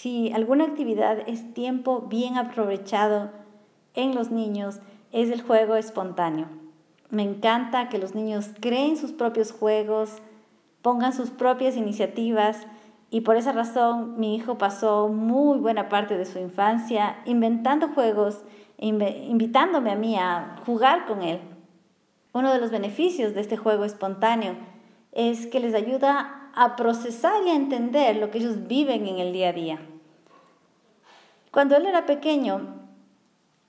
si alguna actividad es tiempo bien aprovechado en los niños, es el juego espontáneo. Me encanta que los niños creen sus propios juegos, pongan sus propias iniciativas y por esa razón mi hijo pasó muy buena parte de su infancia inventando juegos, invitándome a mí a jugar con él. Uno de los beneficios de este juego espontáneo es que les ayuda a procesar y a entender lo que ellos viven en el día a día. Cuando él era pequeño,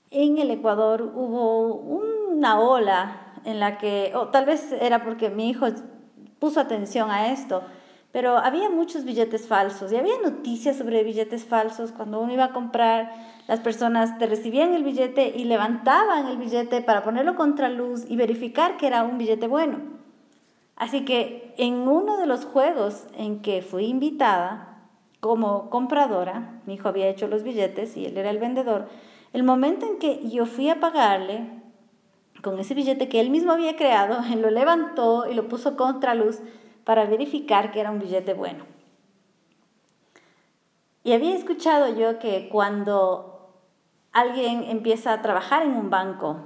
en el Ecuador hubo una ola en la que, o tal vez era porque mi hijo puso atención a esto, pero había muchos billetes falsos y había noticias sobre billetes falsos. Cuando uno iba a comprar, las personas te recibían el billete y levantaban el billete para ponerlo contra luz y verificar que era un billete bueno. Así que en uno de los juegos en que fui invitada como compradora, mi hijo había hecho los billetes y él era el vendedor, el momento en que yo fui a pagarle con ese billete que él mismo había creado, él lo levantó y lo puso contra luz para verificar que era un billete bueno. Y había escuchado yo que cuando alguien empieza a trabajar en un banco,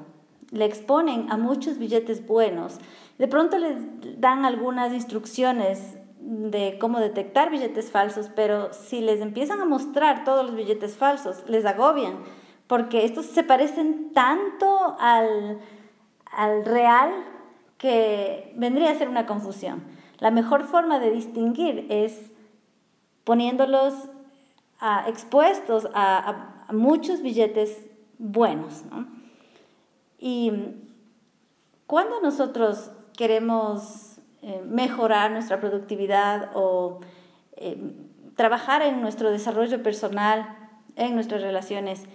le exponen a muchos billetes buenos, de pronto les dan algunas instrucciones de cómo detectar billetes falsos, pero si les empiezan a mostrar todos los billetes falsos, les agobian, porque estos se parecen tanto al, al real que vendría a ser una confusión. La mejor forma de distinguir es poniéndolos expuestos a, muchos billetes buenos. Y cuando nosotros queremos eh, mejorar nuestra productividad o eh, trabajar en nuestro desarrollo personal, en nuestras relaciones,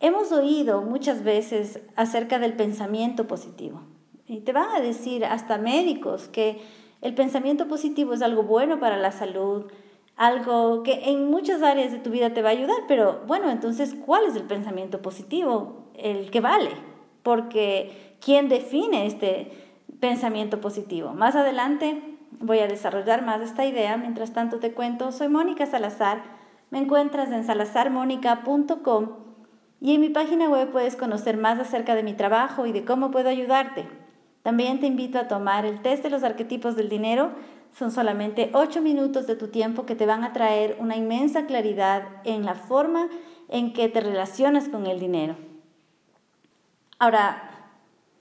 hemos oído muchas veces acerca del pensamiento positivo. Y te van a decir hasta médicos que el pensamiento positivo es algo bueno para la salud, algo que en muchas áreas de tu vida te va a ayudar, pero bueno, entonces, ¿cuál es el pensamiento positivo? El que vale, porque ¿quién define este pensamiento positivo? Más adelante voy a desarrollar más esta idea, mientras tanto te cuento, soy Mónica Salazar, me encuentras en salazarmónica.com y en mi página web puedes conocer más acerca de mi trabajo y de cómo puedo ayudarte. También te invito a tomar el test de los arquetipos del dinero. Son solamente ocho minutos de tu tiempo que te van a traer una inmensa claridad en la forma en que te relacionas con el dinero. Ahora,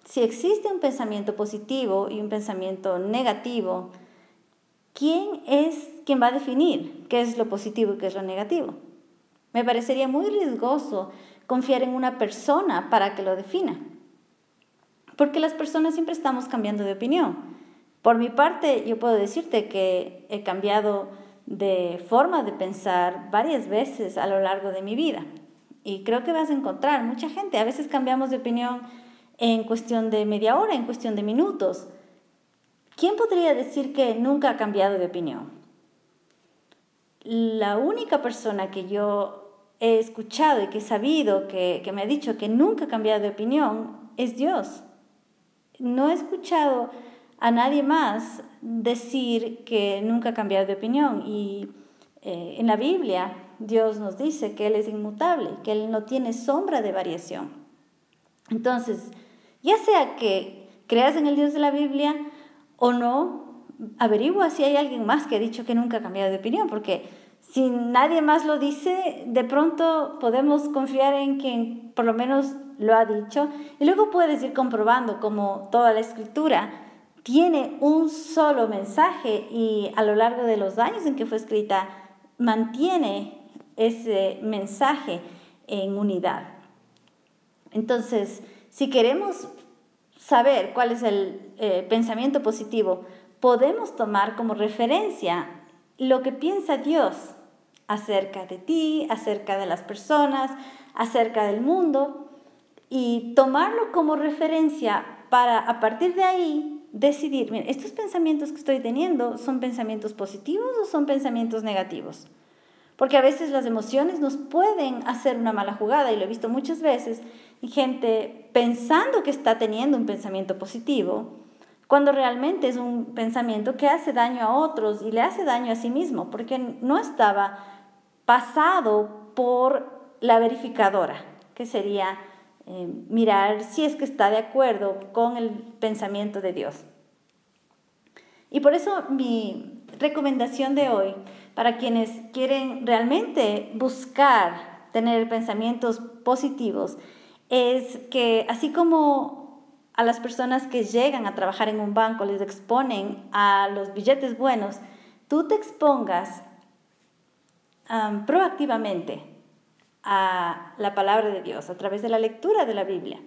si existe un pensamiento positivo y un pensamiento negativo, ¿quién es quien va a definir qué es lo positivo y qué es lo negativo? Me parecería muy riesgoso confiar en una persona para que lo defina porque las personas siempre estamos cambiando de opinión. Por mi parte, yo puedo decirte que he cambiado de forma de pensar varias veces a lo largo de mi vida. Y creo que vas a encontrar mucha gente. A veces cambiamos de opinión en cuestión de media hora, en cuestión de minutos. ¿Quién podría decir que nunca ha cambiado de opinión? La única persona que yo he escuchado y que he sabido, que, que me ha dicho que nunca ha cambiado de opinión, es Dios no he escuchado a nadie más decir que nunca ha cambiado de opinión. Y eh, en la Biblia Dios nos dice que Él es inmutable, que Él no tiene sombra de variación. Entonces, ya sea que creas en el Dios de la Biblia o no, averigua si hay alguien más que ha dicho que nunca ha cambiado de opinión, porque si nadie más lo dice, de pronto podemos confiar en quien por lo menos lo ha dicho. Y luego puedes ir comprobando como toda la escritura tiene un solo mensaje y a lo largo de los años en que fue escrita mantiene ese mensaje en unidad. Entonces, si queremos saber cuál es el eh, pensamiento positivo, podemos tomar como referencia lo que piensa Dios acerca de ti, acerca de las personas, acerca del mundo y tomarlo como referencia para a partir de ahí decidir, estos pensamientos que estoy teniendo son pensamientos positivos o son pensamientos negativos. Porque a veces las emociones nos pueden hacer una mala jugada y lo he visto muchas veces, gente pensando que está teniendo un pensamiento positivo, cuando realmente es un pensamiento que hace daño a otros y le hace daño a sí mismo, porque no estaba pasado por la verificadora, que sería eh, mirar si es que está de acuerdo con el pensamiento de Dios. Y por eso mi recomendación de hoy, para quienes quieren realmente buscar tener pensamientos positivos, es que así como a las personas que llegan a trabajar en un banco les exponen a los billetes buenos, tú te expongas proactivamente a la palabra de Dios a través de la lectura de la Biblia.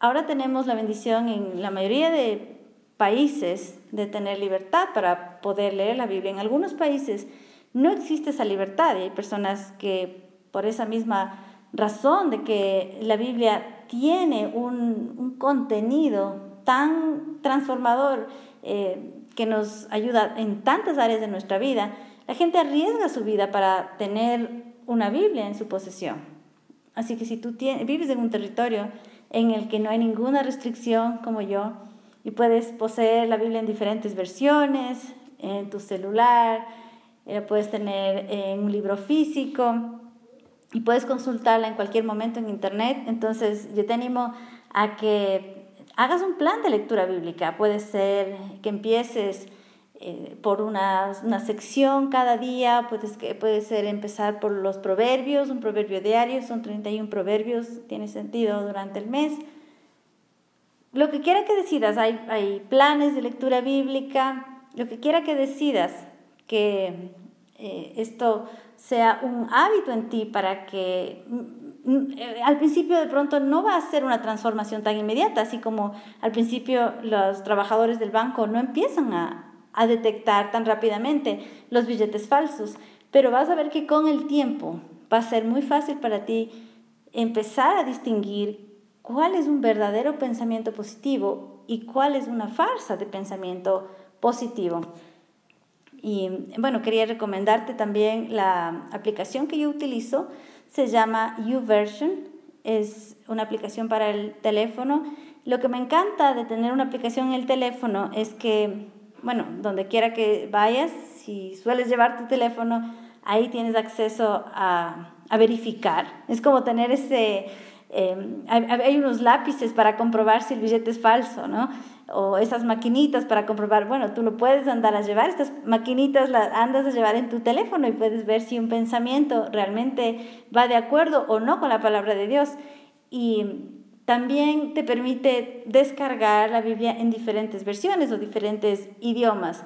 Ahora tenemos la bendición en la mayoría de países de tener libertad para poder leer la Biblia. En algunos países no existe esa libertad y hay personas que por esa misma razón de que la Biblia tiene un, contenido tan transformador eh, que nos ayuda en tantas áreas de nuestra vida, la gente arriesga su vida para tener una Biblia en su posesión. Así que si tú vives en un territorio en el que no hay ninguna restricción como yo y puedes poseer la Biblia en diferentes versiones, en tu celular, eh, puedes tener en un libro físico y puedes consultarla en cualquier momento en internet, entonces yo te animo a que hagas un plan de lectura bíblica. Puede ser que empieces eh, por una, una, sección cada día, puedes, puede ser empezar por los proverbios, un proverbio diario, son 31 proverbios, tiene sentido durante el mes. Lo que quiera que decidas, hay, hay planes de lectura bíblica, lo que quiera que decidas que eh, esto sea un hábito en ti para que mm, mm, eh, al principio de pronto no va a ser una transformación tan inmediata, así como al principio los trabajadores del banco no empiezan a, a detectar tan rápidamente los billetes falsos. Pero vas a ver que con el tiempo va a ser muy fácil para ti empezar a distinguir cuál es un verdadero pensamiento positivo y cuál es una farsa de pensamiento positivo. Y bueno, quería recomendarte también la aplicación que yo utilizo, se llama YouVersion, es una aplicación para el teléfono. Lo que me encanta de tener una aplicación en el teléfono es que bueno, donde quiera que vayas, si sueles llevar tu teléfono, ahí tienes acceso a, verificar. Es como tener ese... Em, hay, unos lápices para comprobar si el billete es falso, ¿no? O esas maquinitas para comprobar, bueno, tú lo puedes andar a llevar, estas maquinitas las andas a llevar en tu teléfono y puedes ver si un pensamiento realmente va de acuerdo o no con la palabra de Dios. Y también te permite descargar la Biblia en diferentes versiones o diferentes idiomas.